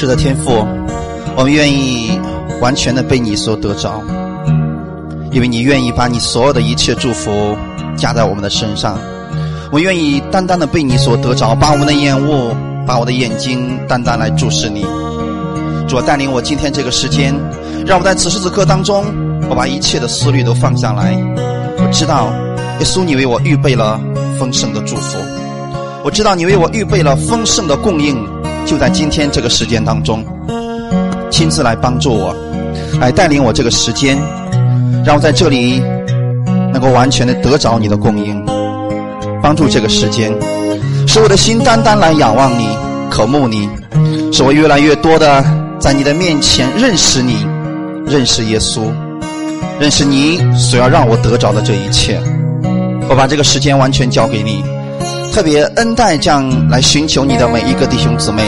是的，天父，我们愿意完全的被你所得着，因为你愿意把你所有的一切祝福加在我们的身上。我愿意单单的被你所得着，把我们的眼目，把我的眼睛单单来注视你。主带领我今天这个时间，让我在此时此刻当中，我把一切的思虑都放下来。我知道，耶稣，你为我预备了丰盛的祝福。我知道你为我预备了丰盛的供应，就在今天这个时间当中，亲自来帮助我，来带领我这个时间，让我在这里能够完全的得着你的供应，帮助这个时间，使我的心单单来仰望你、渴慕你，使我越来越多的在你的面前认识你、认识耶稣、认识你所要让我得着的这一切。我把这个时间完全交给你。特别恩待这样来寻求你的每一个弟兄姊妹，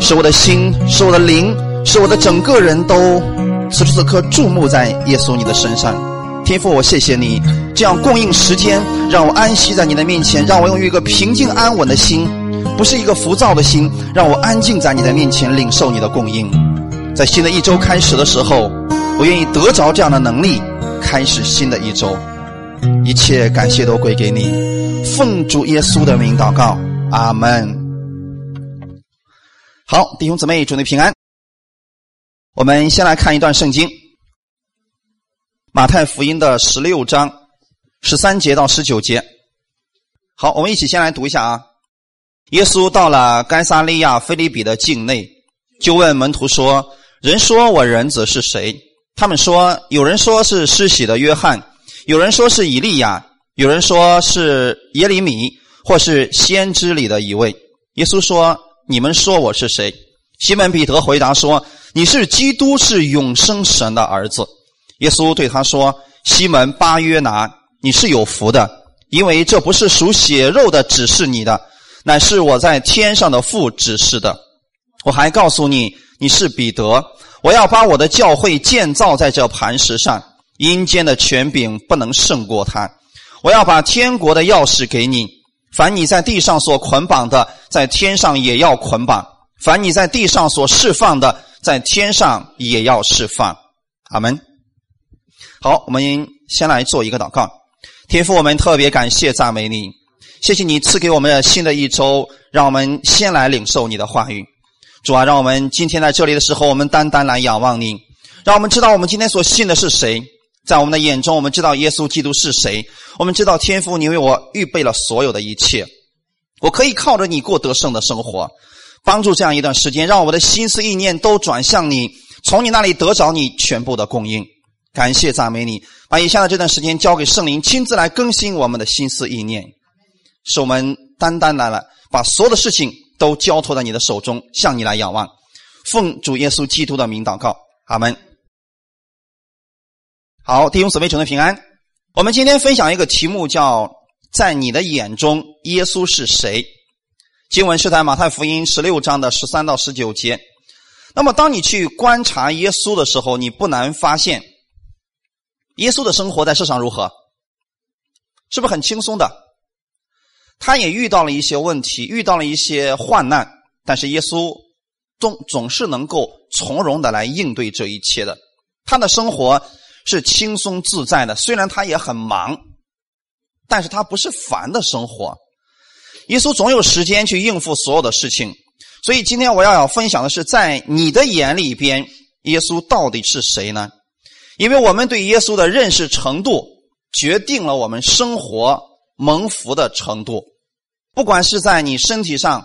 使我的心，使我的灵，使我的整个人都此时此刻注目在耶稣你的身上。天父，我谢谢你这样供应时间，让我安息在你的面前，让我用一个平静安稳的心，不是一个浮躁的心，让我安静在你的面前领受你的供应。在新的一周开始的时候，我愿意得着这样的能力，开始新的一周。一切感谢都归给你。奉主耶稣的名祷告，阿门。好，弟兄姊妹，祝你平安。我们先来看一段圣经，《马太福音》的十六章十三节到十九节。好，我们一起先来读一下啊。耶稣到了该撒利亚菲利比的境内，就问门徒说：“人说我人子是谁？”他们说：“有人说是施洗的约翰，有人说是以利亚。”有人说是耶利米，或是先知里的一位。耶稣说：“你们说我是谁？”西门彼得回答说：“你是基督，是永生神的儿子。”耶稣对他说：“西门巴约拿，你是有福的，因为这不是属血肉的指示你的，乃是我在天上的父指示的。我还告诉你，你是彼得，我要把我的教会建造在这磐石上，阴间的权柄不能胜过他。”我要把天国的钥匙给你，凡你在地上所捆绑的，在天上也要捆绑；凡你在地上所释放的，在天上也要释放。阿门。好，我们先来做一个祷告。天父，我们特别感谢赞美你，谢谢你赐给我们的新的一周，让我们先来领受你的话语。主啊，让我们今天在这里的时候，我们单单来仰望你，让我们知道我们今天所信的是谁。在我们的眼中，我们知道耶稣基督是谁。我们知道天父，你为我预备了所有的一切，我可以靠着你过得胜的生活，帮助这样一段时间，让我的心思意念都转向你，从你那里得着你全部的供应。感谢赞美你，把以下的这段时间交给圣灵，亲自来更新我们的心思意念，使我们单单来了，把所有的事情都交托在你的手中，向你来仰望。奉主耶稣基督的名祷告，阿门。好，弟兄姊妹，祝您平安。我们今天分享一个题目，叫“在你的眼中，耶稣是谁？”经文是在马太福音十六章的十三到十九节。那么，当你去观察耶稣的时候，你不难发现，耶稣的生活在世上如何？是不是很轻松的？他也遇到了一些问题，遇到了一些患难，但是耶稣总总是能够从容的来应对这一切的。他的生活。是轻松自在的，虽然他也很忙，但是他不是烦的生活。耶稣总有时间去应付所有的事情，所以今天我要要分享的是，在你的眼里边，耶稣到底是谁呢？因为我们对耶稣的认识程度，决定了我们生活蒙福的程度。不管是在你身体上，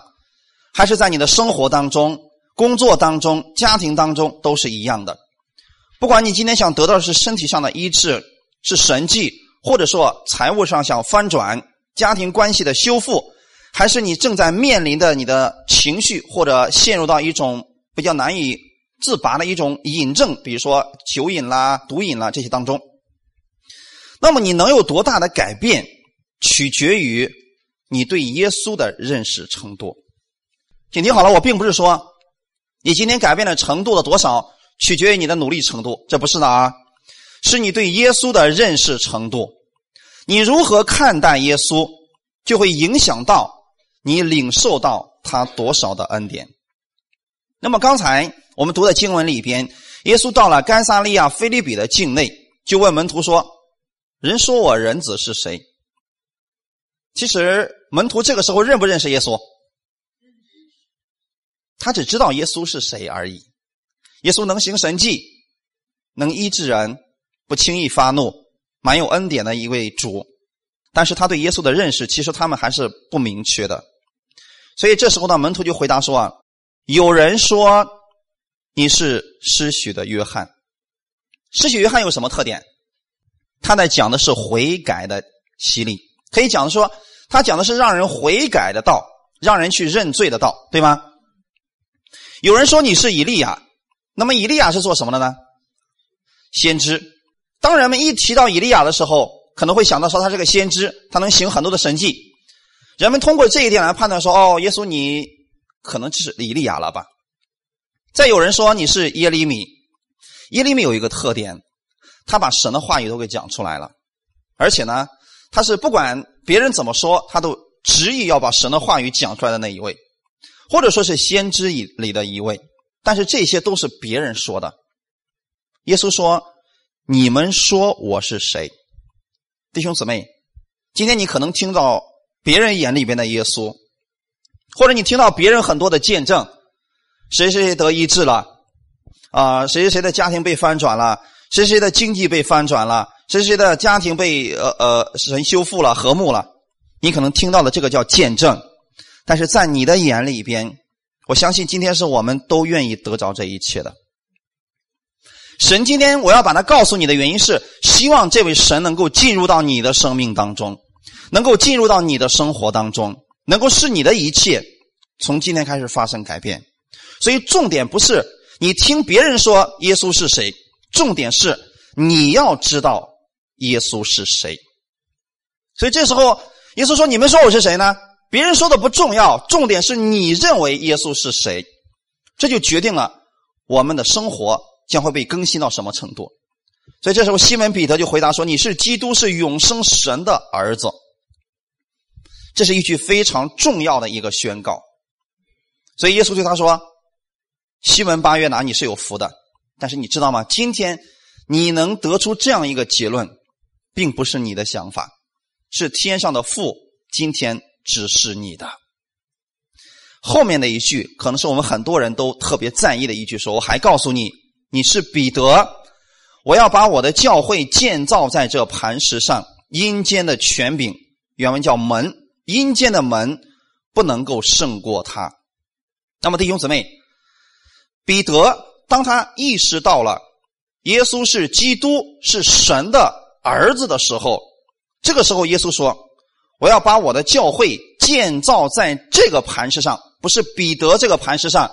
还是在你的生活当中、工作当中、家庭当中，都是一样的。不管你今天想得到的是身体上的医治，是神迹，或者说财务上想翻转，家庭关系的修复，还是你正在面临的你的情绪或者陷入到一种比较难以自拔的一种瘾症，比如说酒瘾啦、毒瘾啦这些当中，那么你能有多大的改变，取决于你对耶稣的认识程度。请听好了，我并不是说你今天改变的程度的多少。取决于你的努力程度，这不是的啊，是你对耶稣的认识程度。你如何看待耶稣，就会影响到你领受到他多少的恩典。那么刚才我们读的经文里边，耶稣到了该撒利亚菲利比的境内，就问门徒说：“人说我人子是谁？”其实门徒这个时候认不认识耶稣？他只知道耶稣是谁而已。耶稣能行神迹，能医治人，不轻易发怒，蛮有恩典的一位主。但是他对耶稣的认识，其实他们还是不明确的。所以这时候呢，门徒就回答说：“啊，有人说你是施许的约翰。施许约翰有什么特点？他在讲的是悔改的洗礼，可以讲说，他讲的是让人悔改的道，让人去认罪的道，对吗？有人说你是以利亚，那么以利亚是做什么的呢？先知。当人们一提到以利亚的时候，可能会想到说他是个先知，他能行很多的神迹。人们通过这一点来判断说：哦，耶稣你可能就是以利亚了吧？再有人说你是耶利米，耶利米有一个特点，他把神的话语都给讲出来了，而且呢，他是不管别人怎么说，他都执意要把神的话语讲出来的那一位，或者说是先知以里的一位。但是这些都是别人说的。耶稣说：“你们说我是谁？”弟兄姊妹，今天你可能听到别人眼里边的耶稣，或者你听到别人很多的见证，谁谁谁得医治了，啊，谁谁谁的家庭被翻转了，谁谁的经济被翻转了，谁谁的家庭被呃呃神修复了和睦了，你可能听到的这个叫见证，但是在你的眼里边，我相信今天是我们都愿意得着这一切的。神今天我要把它告诉你的原因是，希望这位神能够进入到你的生命当中，能够进入到你的生活当中，能够使你的一切从今天开始发生改变。所以重点不是你听别人说耶稣是谁，重点是你要知道耶稣是谁。所以这时候耶稣说：“你们说我是谁呢？”别人说的不重要，重点是你认为耶稣是谁，这就决定了我们的生活。将会被更新到什么程度？所以这时候，西门彼得就回答说：“你是基督，是永生神的儿子。”这是一句非常重要的一个宣告。所以耶稣对他说：“西门巴约拿，你是有福的。但是你知道吗？今天你能得出这样一个结论，并不是你的想法，是天上的父今天指示你的。”后面的一句可能是我们很多人都特别在意的一句，说：“我还告诉你。”你是彼得，我要把我的教会建造在这磐石上。阴间的权柄，原文叫门，阴间的门不能够胜过他。那么弟兄姊妹，彼得当他意识到了耶稣是基督，是神的儿子的时候，这个时候耶稣说：“我要把我的教会建造在这个磐石上，不是彼得这个磐石上，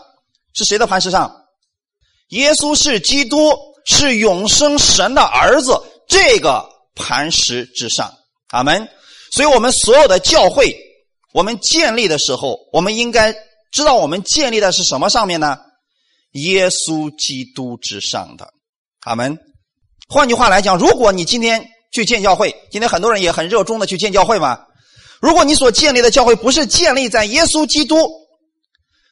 是谁的磐石上？”耶稣是基督，是永生神的儿子。这个磐石之上，阿门。所以，我们所有的教会，我们建立的时候，我们应该知道，我们建立的是什么上面呢？耶稣基督之上的，阿门。换句话来讲，如果你今天去建教会，今天很多人也很热衷的去建教会嘛。如果你所建立的教会不是建立在耶稣基督，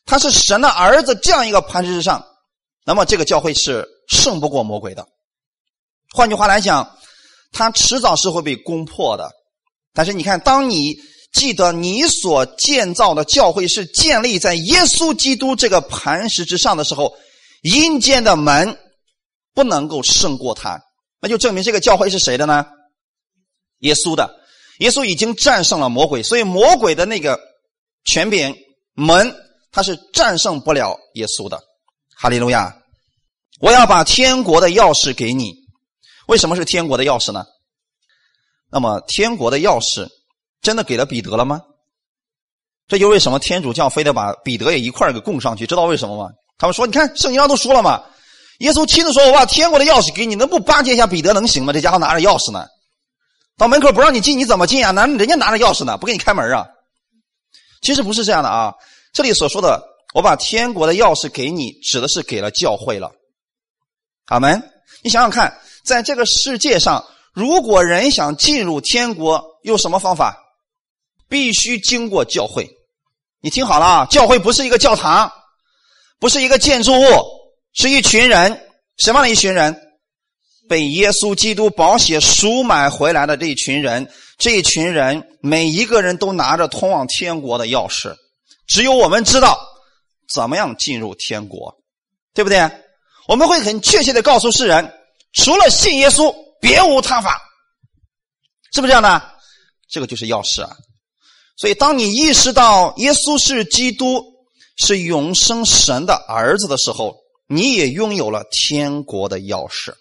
他是神的儿子这样一个磐石之上。那么这个教会是胜不过魔鬼的。换句话来讲，他迟早是会被攻破的。但是你看，当你记得你所建造的教会是建立在耶稣基督这个磐石之上的时候，阴间的门不能够胜过他，那就证明这个教会是谁的呢？耶稣的。耶稣已经战胜了魔鬼，所以魔鬼的那个权柄门，他是战胜不了耶稣的。哈利路亚！我要把天国的钥匙给你。为什么是天国的钥匙呢？那么天国的钥匙真的给了彼得了吗？这就为什么天主教非得把彼得也一块儿给供上去？知道为什么吗？他们说：“你看圣经上都说了嘛，耶稣亲自说我把天国的钥匙给你，能不巴结一下彼得能行吗？这家伙拿着钥匙呢，到门口不让你进，你怎么进啊？那人家拿着钥匙呢，不给你开门啊？其实不是这样的啊，这里所说的。我把天国的钥匙给你，指的是给了教会了。阿门。你想想看，在这个世界上，如果人想进入天国，用什么方法？必须经过教会。你听好了啊，教会不是一个教堂，不是一个建筑物，是一群人。什么样的一群人？被耶稣基督宝血赎买回来的这一群人。这一群人每一个人都拿着通往天国的钥匙，只有我们知道怎么样进入天国，对不对？我们会很确切的告诉世人，除了信耶稣，别无他法，是不是这样的？这个就是钥匙啊！所以，当你意识到耶稣是基督，是永生神的儿子的时候，你也拥有了天国的钥匙。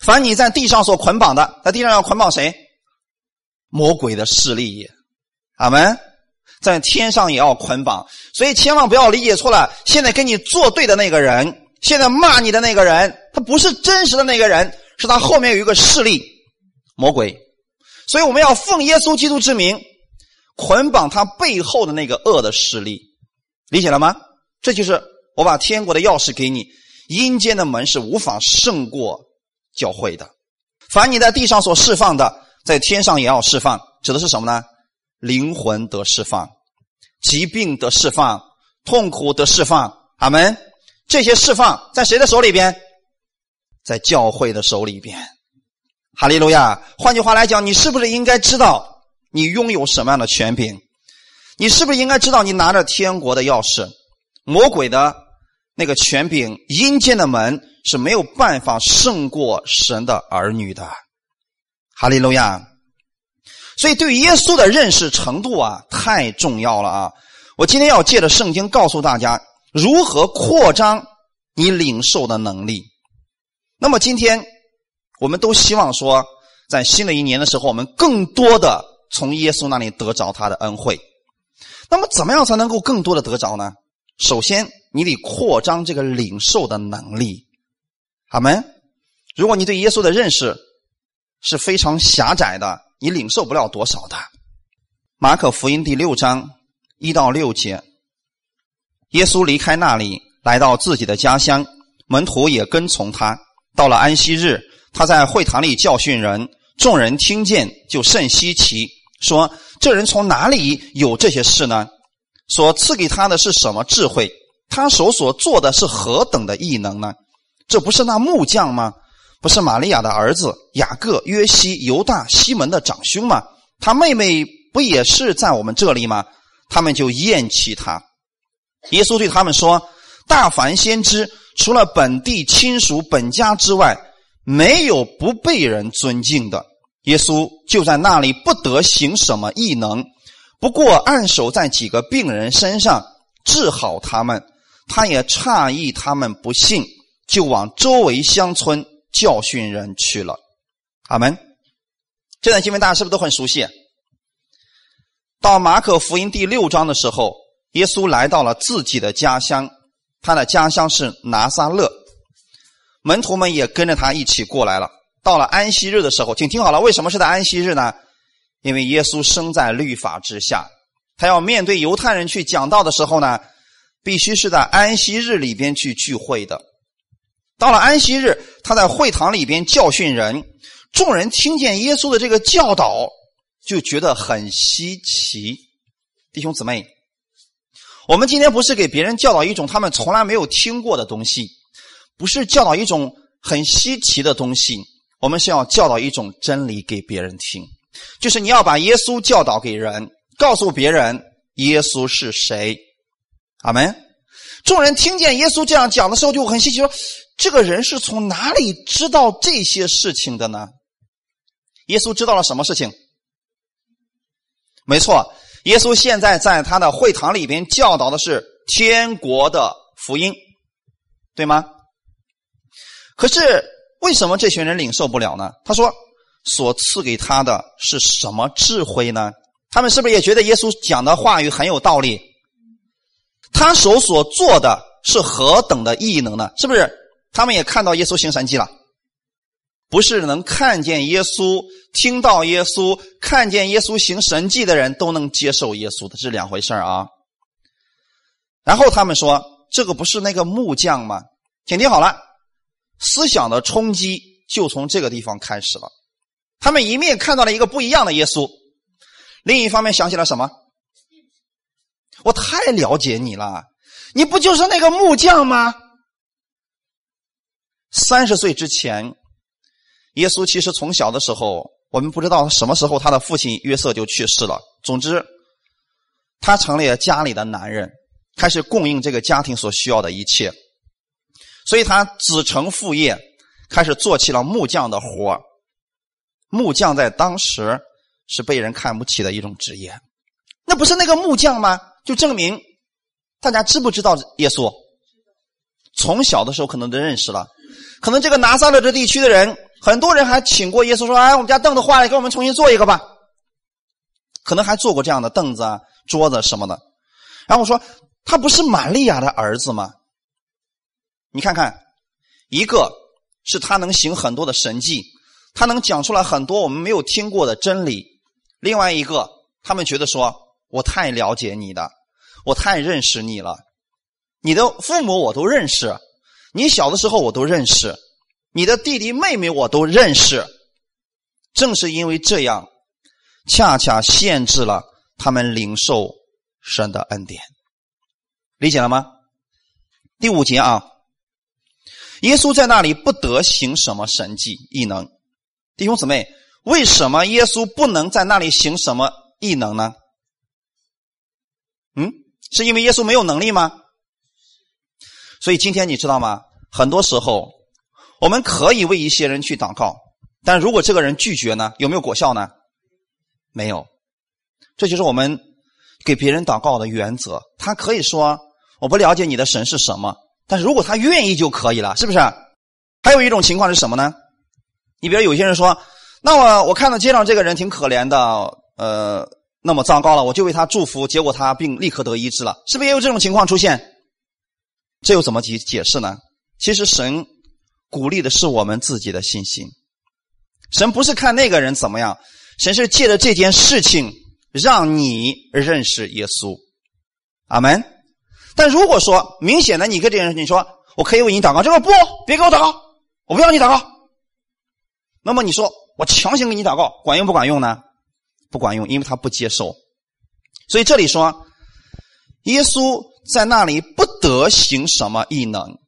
凡你在地上所捆绑的，在地上要捆绑谁？魔鬼的势力也，阿门。在天上也要捆绑，所以千万不要理解错了。现在跟你作对的那个人，现在骂你的那个人，他不是真实的那个人，是他后面有一个势力，魔鬼。所以我们要奉耶稣基督之名，捆绑他背后的那个恶的势力，理解了吗？这就是我把天国的钥匙给你，阴间的门是无法胜过教会的。凡你在地上所释放的。在天上也要释放，指的是什么呢？灵魂得释放，疾病得释放，痛苦得释放。阿门。这些释放在谁的手里边？在教会的手里边。哈利路亚。换句话来讲，你是不是应该知道你拥有什么样的权柄？你是不是应该知道你拿着天国的钥匙？魔鬼的那个权柄，阴间的门是没有办法胜过神的儿女的。哈利路亚！所以，对耶稣的认识程度啊，太重要了啊！我今天要借着圣经告诉大家如何扩张你领受的能力。那么，今天我们都希望说，在新的一年的时候，我们更多的从耶稣那里得着他的恩惠。那么，怎么样才能够更多的得着呢？首先，你得扩张这个领受的能力。阿门。如果你对耶稣的认识，是非常狭窄的，你领受不了多少的。马可福音第六章一到六节，耶稣离开那里，来到自己的家乡，门徒也跟从他。到了安息日，他在会堂里教训人，众人听见就甚稀奇，说：“这人从哪里有这些事呢？所赐给他的是什么智慧？他手所做的是何等的异能呢？这不是那木匠吗？”不是玛利亚的儿子雅各、约西、犹大、西门的长兄吗？他妹妹不也是在我们这里吗？他们就厌弃他。耶稣对他们说：“大凡先知，除了本地亲属、本家之外，没有不被人尊敬的。”耶稣就在那里不得行什么异能，不过按手在几个病人身上治好他们。他也诧异他们不信，就往周围乡村。教训人去了，阿门。这段经文大家是不是都很熟悉？到马可福音第六章的时候，耶稣来到了自己的家乡，他的家乡是拿撒勒，门徒们也跟着他一起过来了。到了安息日的时候，请听好了，为什么是在安息日呢？因为耶稣生在律法之下，他要面对犹太人去讲道的时候呢，必须是在安息日里边去聚会的。到了安息日，他在会堂里边教训人，众人听见耶稣的这个教导，就觉得很稀奇。弟兄姊妹，我们今天不是给别人教导一种他们从来没有听过的东西，不是教导一种很稀奇的东西，我们是要教导一种真理给别人听，就是你要把耶稣教导给人，告诉别人耶稣是谁。阿门。众人听见耶稣这样讲的时候，就很稀奇说。这个人是从哪里知道这些事情的呢？耶稣知道了什么事情？没错，耶稣现在在他的会堂里边教导的是天国的福音，对吗？可是为什么这群人领受不了呢？他说：“所赐给他的是什么智慧呢？”他们是不是也觉得耶稣讲的话语很有道理？他手所做的是何等的异能呢？是不是？他们也看到耶稣行神迹了，不是能看见耶稣、听到耶稣、看见耶稣行神迹的人都能接受耶稣的，是两回事啊。然后他们说：“这个不是那个木匠吗？”请听好了，思想的冲击就从这个地方开始了。他们一面看到了一个不一样的耶稣，另一方面想起了什么？我太了解你了。你不就是那个木匠吗？三十岁之前，耶稣其实从小的时候，我们不知道什么时候他的父亲约瑟就去世了。总之，他成了家里的男人，开始供应这个家庭所需要的一切，所以他子承父业，开始做起了木匠的活木匠在当时是被人看不起的一种职业。那不是那个木匠吗？就证明大家知不知道耶稣？从小的时候可能都认识了。可能这个拿撒勒这地区的人，很多人还请过耶稣说：“哎，我们家凳子坏了，给我们重新做一个吧。”可能还做过这样的凳子啊、桌子什么的。然后我说：“他不是玛利亚的儿子吗？”你看看，一个是他能行很多的神迹，他能讲出来很多我们没有听过的真理；另外一个，他们觉得说：“我太了解你的，我太认识你了，你的父母我都认识。”你小的时候我都认识，你的弟弟妹妹我都认识，正是因为这样，恰恰限制了他们领受神的恩典，理解了吗？第五节啊，耶稣在那里不得行什么神迹异能，弟兄姊妹，为什么耶稣不能在那里行什么异能呢？嗯，是因为耶稣没有能力吗？所以今天你知道吗？很多时候，我们可以为一些人去祷告，但如果这个人拒绝呢，有没有果效呢？没有。这就是我们给别人祷告的原则。他可以说我不了解你的神是什么，但是如果他愿意就可以了，是不是？还有一种情况是什么呢？你比如有些人说，那我我看到街上这个人挺可怜的，呃，那么糟糕了，我就为他祝福，结果他病立刻得医治了，是不是也有这种情况出现？这又怎么解解释呢？其实神鼓励的是我们自己的信心，神不是看那个人怎么样，神是借着这件事情让你认识耶稣，阿门。但如果说明显的你跟这个人你说我可以为你祷告，这个不，别给我祷告，我不要你祷告。那么你说我强行给你祷告，管用不管用呢？不管用，因为他不接受。所以这里说，耶稣在那里不。得行什么异能？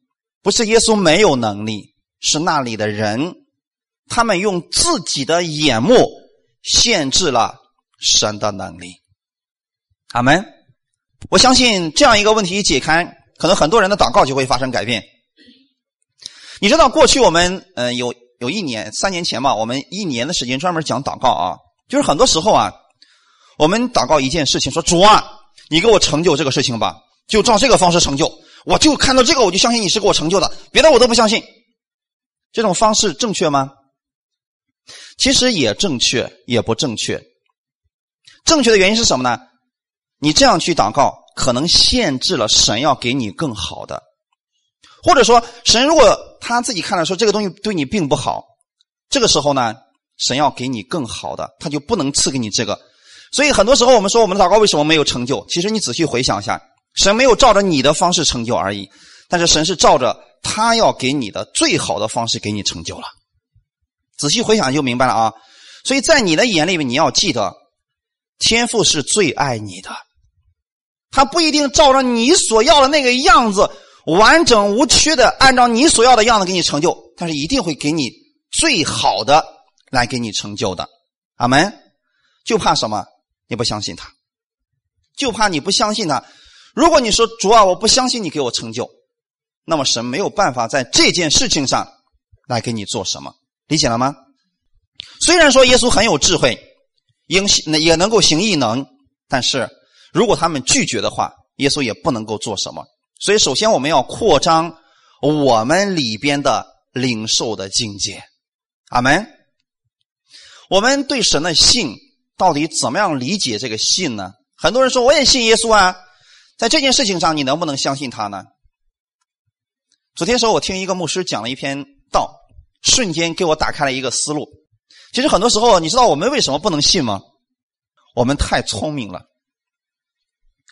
不是耶稣没有能力，是那里的人，他们用自己的眼目限制了神的能力。阿门。我相信这样一个问题一解开，可能很多人的祷告就会发生改变。你知道，过去我们嗯有有一年三年前吧，我们一年的时间专门讲祷告啊，就是很多时候啊，我们祷告一件事情，说主啊，你给我成就这个事情吧。就照这个方式成就，我就看到这个，我就相信你是给我成就的，别的我都不相信。这种方式正确吗？其实也正确，也不正确。正确的原因是什么呢？你这样去祷告，可能限制了神要给你更好的，或者说神如果他自己看了说这个东西对你并不好，这个时候呢，神要给你更好的，他就不能赐给你这个。所以很多时候我们说我们的祷告为什么没有成就？其实你仔细回想一下。神没有照着你的方式成就而已，但是神是照着他要给你的最好的方式给你成就了。仔细回想就明白了啊！所以在你的眼里面，你要记得，天父是最爱你的，他不一定照着你所要的那个样子完整无缺的按照你所要的样子给你成就，但是一定会给你最好的来给你成就的。阿门。就怕什么？你不相信他，就怕你不相信他。如果你说主啊，我不相信你给我成就，那么神没有办法在这件事情上来给你做什么，理解了吗？虽然说耶稣很有智慧，应也能够行异能，但是如果他们拒绝的话，耶稣也不能够做什么。所以，首先我们要扩张我们里边的领受的境界。阿门。我们对神的信到底怎么样理解这个信呢？很多人说我也信耶稣啊。在这件事情上，你能不能相信他呢？昨天时候，我听一个牧师讲了一篇道，瞬间给我打开了一个思路。其实很多时候，你知道我们为什么不能信吗？我们太聪明了，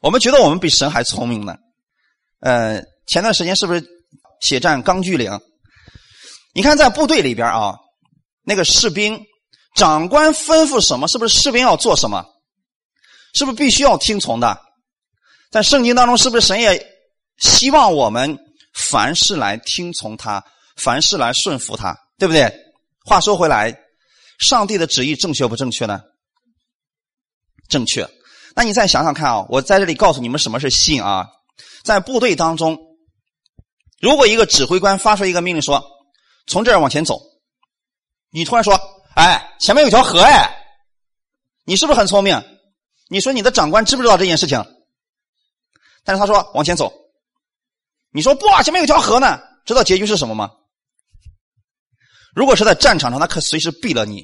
我们觉得我们比神还聪明呢。呃，前段时间是不是血战钢锯岭？你看在部队里边啊，那个士兵，长官吩咐什么，是不是士兵要做什么？是不是必须要听从的？在圣经当中，是不是神也希望我们凡事来听从他，凡事来顺服他，对不对？话说回来，上帝的旨意正确不正确呢？正确。那你再想想看啊，我在这里告诉你们什么是信啊？在部队当中，如果一个指挥官发出一个命令说：“从这儿往前走。”你突然说：“哎，前面有条河哎！”你是不是很聪明？你说你的长官知不知道这件事情？但是他说往前走。你说不，前面有条河呢，知道结局是什么吗？如果是在战场上，他可随时毙了你，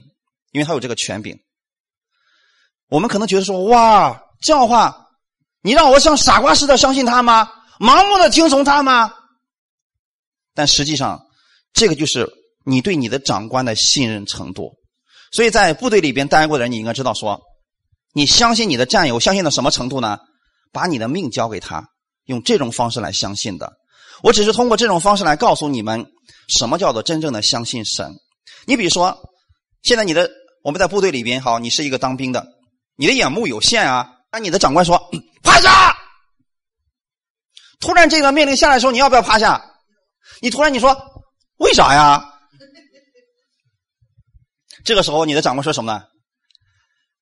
因为他有这个权柄。我们可能觉得说：“哇，这样的话，你让我像傻瓜似的相信他吗？盲目的听从他吗？”但实际上，这个就是。你对你的长官的信任程度，所以在部队里边待过的人，你应该知道说，你相信你的战友，相信到什么程度呢？把你的命交给他，用这种方式来相信的。我只是通过这种方式来告诉你们，什么叫做真正的相信神。你比如说，现在你的我们在部队里边，好，你是一个当兵的，你的眼目有限啊。那你的长官说趴下，突然这个命令下来的时候，你要不要趴下？你突然你说为啥呀？这个时候，你的长官说什么呢？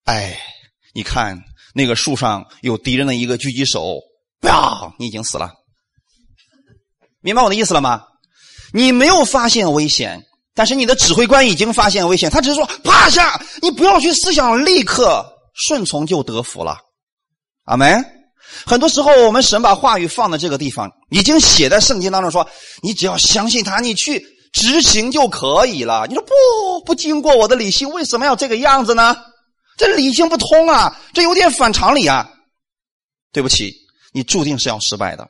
哎，你看那个树上有敌人的一个狙击手，啪，你已经死了。明白我的意思了吗？你没有发现危险，但是你的指挥官已经发现危险，他只是说趴下，你不要去思想，立刻顺从就得福了。阿门。很多时候，我们神把话语放在这个地方，已经写在圣经当中，说你只要相信他，你去。执行就可以了。你说不不经过我的理性，为什么要这个样子呢？这理性不通啊，这有点反常理啊。对不起，你注定是要失败的。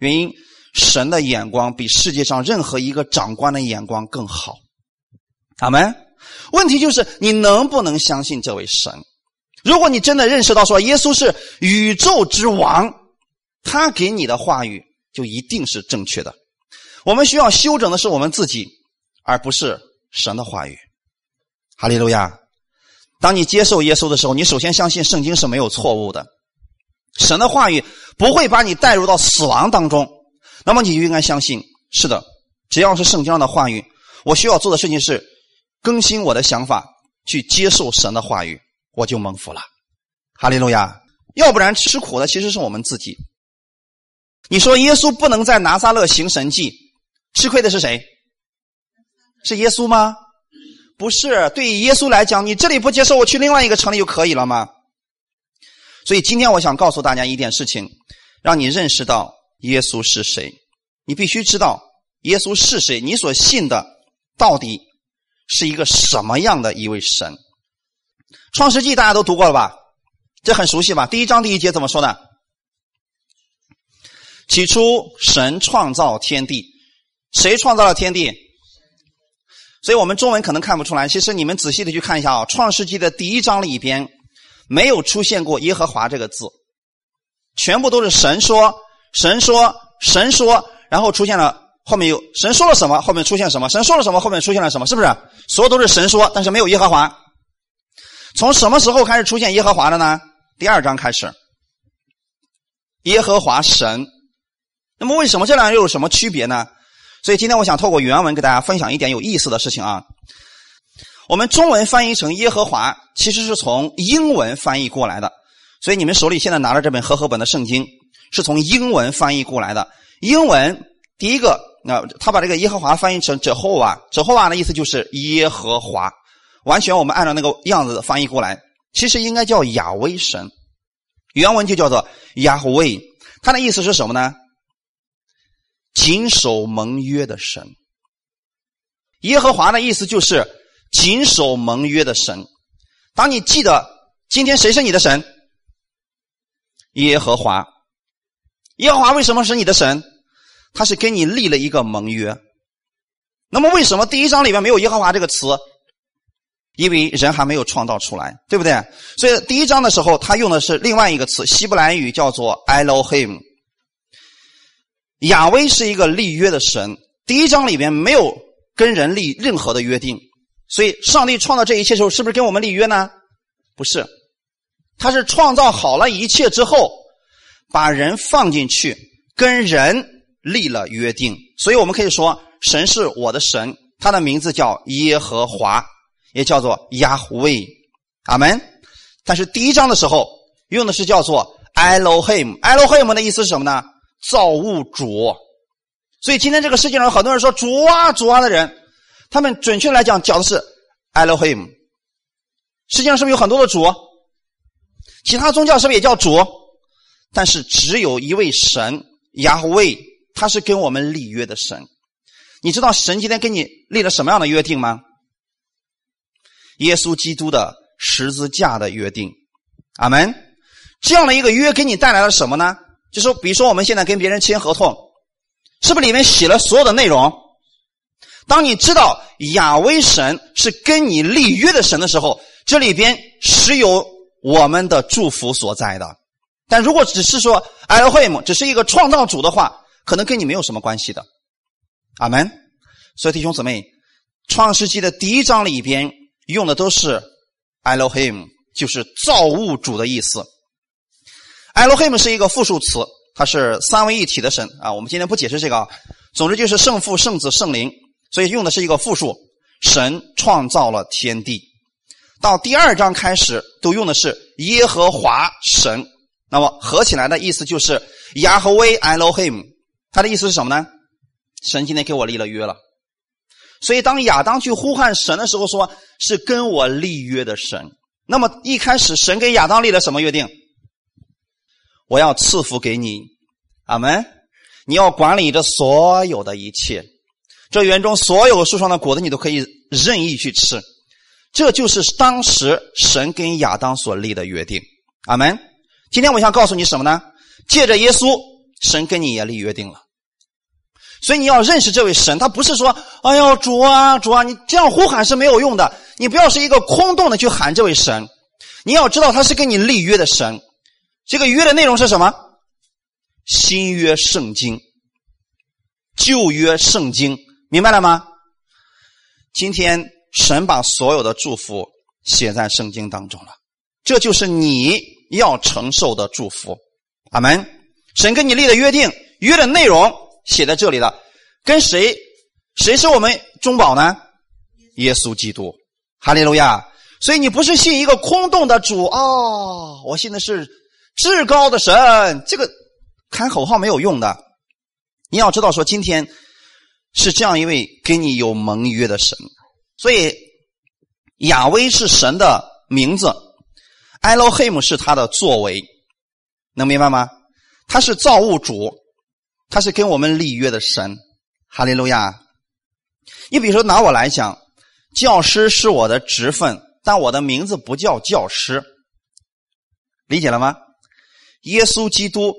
原因，神的眼光比世界上任何一个长官的眼光更好。阿门。问题就是你能不能相信这位神？如果你真的认识到说耶稣是宇宙之王，他给你的话语就一定是正确的。我们需要修整的是我们自己，而不是神的话语。哈利路亚！当你接受耶稣的时候，你首先相信圣经是没有错误的，神的话语不会把你带入到死亡当中。那么你就应该相信，是的，只要是圣经上的话语，我需要做的事情是更新我的想法，去接受神的话语，我就蒙福了。哈利路亚！要不然吃苦的其实是我们自己。你说耶稣不能在拿撒勒行神迹？吃亏的是谁？是耶稣吗？不是，对于耶稣来讲，你这里不接受，我去另外一个城里就可以了吗？所以今天我想告诉大家一件事情，让你认识到耶稣是谁。你必须知道耶稣是谁，你所信的到底是一个什么样的一位神？创世纪大家都读过了吧？这很熟悉吧？第一章第一节怎么说的？起初，神创造天地。谁创造了天地？所以我们中文可能看不出来。其实你们仔细的去看一下啊，《创世纪》的第一章里边没有出现过“耶和华”这个字，全部都是神说、神说、神说，然后出现了后面有神说了什么，后面出现什么？神说了什么，后面出现了什么？是不是？所有都是神说，但是没有耶和华。从什么时候开始出现耶和华的呢？第二章开始，耶和华神。那么为什么这两又有什么区别呢？所以今天我想透过原文给大家分享一点有意思的事情啊。我们中文翻译成耶和华，其实是从英文翻译过来的。所以你们手里现在拿着这本和合本的圣经，是从英文翻译过来的。英文第一个，那他把这个耶和华翻译成 Jehovah，Jehovah 的意思就是耶和华，完全我们按照那个样子翻译过来，其实应该叫亚威神，原文就叫做 Yahweh，它的意思是什么呢？谨守盟约的神，耶和华的意思就是谨守盟约的神。当你记得今天谁是你的神？耶和华。耶和华为什么是你的神？他是跟你立了一个盟约。那么为什么第一章里面没有耶和华这个词？因为人还没有创造出来，对不对？所以第一章的时候他用的是另外一个词，希伯来语叫做 Elohim。亚威是一个立约的神，第一章里边没有跟人立任何的约定，所以上帝创造这一切的时候，是不是跟我们立约呢？不是，他是创造好了一切之后，把人放进去，跟人立了约定，所以我们可以说神是我的神，他的名字叫耶和华，也叫做亚威。阿门。但是第一章的时候用的是叫做 Elohim，Elohim 的意思是什么呢？造物主。所以今天这个世界上很多人说主啊主啊的人，他们准确来讲讲的是 Elohim。世界上是不是有很多的主？其他宗教是不是也叫主？但是只有一位神亚威，他是跟我们立约的神。你知道神今天跟你立了什么样的约定吗？耶稣基督的十字架的约定，阿门。这样的一个约给你带来了什么呢？就说，比如说我们现在跟别人签合同，是不是里面写了所有的内容？当你知道亚威神是跟你立约的神的时候，这里边是有我们的祝福所在的。但如果只是说 Elohim 只是一个创造主的话，可能跟你没有什么关系的。阿门。所以弟兄姊妹，创世纪的第一章里边用的都是 Elohim，就是造物主的意思。Elohim 是一个复数词，它是三位一体的神啊。我们今天不解释这个，总之就是圣父、圣子、圣灵。所以用的是一个复数，神创造了天地。到第二章开始都用的是耶和华神，那么合起来的意思就是亚和威 Elohim。他的意思是什么呢？神今天给我立了约了。所以当亚当去呼唤神的时候，说是跟我立约的神。那么一开始神给亚当立了什么约定？我要赐福给你，阿门。你要管理着所有的一切。这园中所有树上的果子，你都可以任意去吃，这就是当时神跟亚当所立的约定。阿门。今天我想告诉你什么呢？借着耶稣，神跟你也立约定了。所以你要认识这位神，他不是说“哎呦主啊主啊”，你这样呼喊是没有用的。你不要是一个空洞的去喊这位神，你要知道他是跟你立约的神。这个约的内容是什么？新约圣经，旧约圣经。明白了吗？今天神把所有的祝福写在圣经当中了，这就是你要承受的祝福。阿门。神跟你立的约定，约的内容写在这里了。跟谁？谁是我们中保呢？耶稣基督。哈利路亚。所以你不是信一个空洞的主哦，我信的是至高的神。这个喊口号没有用的。你要知道，说今天。是这样一位跟你有盟约的神，所以亚威是神的名字，Elohim 是他的作为，能明白吗？他是造物主，他是跟我们立约的神，哈利路亚。你比如说拿我来讲，教师是我的职分，但我的名字不叫教师，理解了吗？耶稣基督，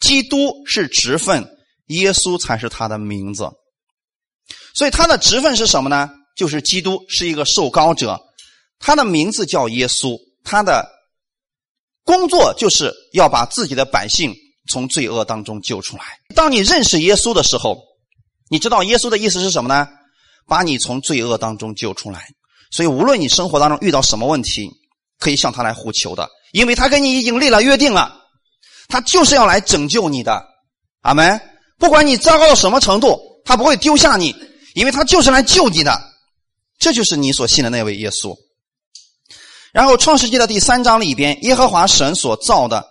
基督是职分，耶稣才是他的名字。所以他的职分是什么呢？就是基督是一个受膏者，他的名字叫耶稣，他的工作就是要把自己的百姓从罪恶当中救出来。当你认识耶稣的时候，你知道耶稣的意思是什么呢？把你从罪恶当中救出来。所以无论你生活当中遇到什么问题，可以向他来呼求的，因为他跟你已经立了约定了，他就是要来拯救你的。阿门。不管你糟糕到什么程度，他不会丢下你。因为他就是来救你的，这就是你所信的那位耶稣。然后创世纪的第三章里边，耶和华神所造的，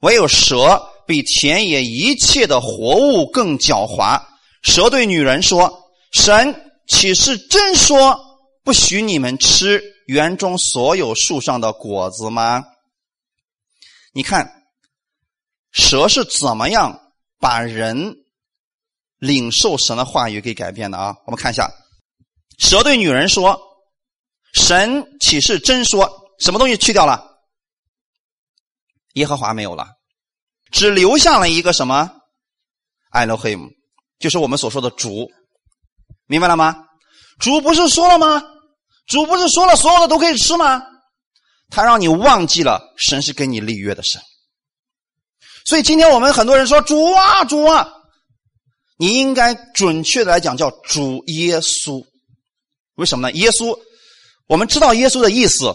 唯有蛇比田野一切的活物更狡猾。蛇对女人说：“神岂是真说不许你们吃园中所有树上的果子吗？”你看，蛇是怎么样把人？领受神的话语给改变的啊！我们看一下，蛇对女人说：“神岂是真说？什么东西去掉了？耶和华没有了，只留下了一个什么？艾罗黑姆，就是我们所说的主，明白了吗？主不是说了吗？主不是说了所有的都可以吃吗？他让你忘记了神是跟你立约的神。所以今天我们很多人说主啊主啊。”你应该准确的来讲叫主耶稣，为什么呢？耶稣，我们知道耶稣的意思，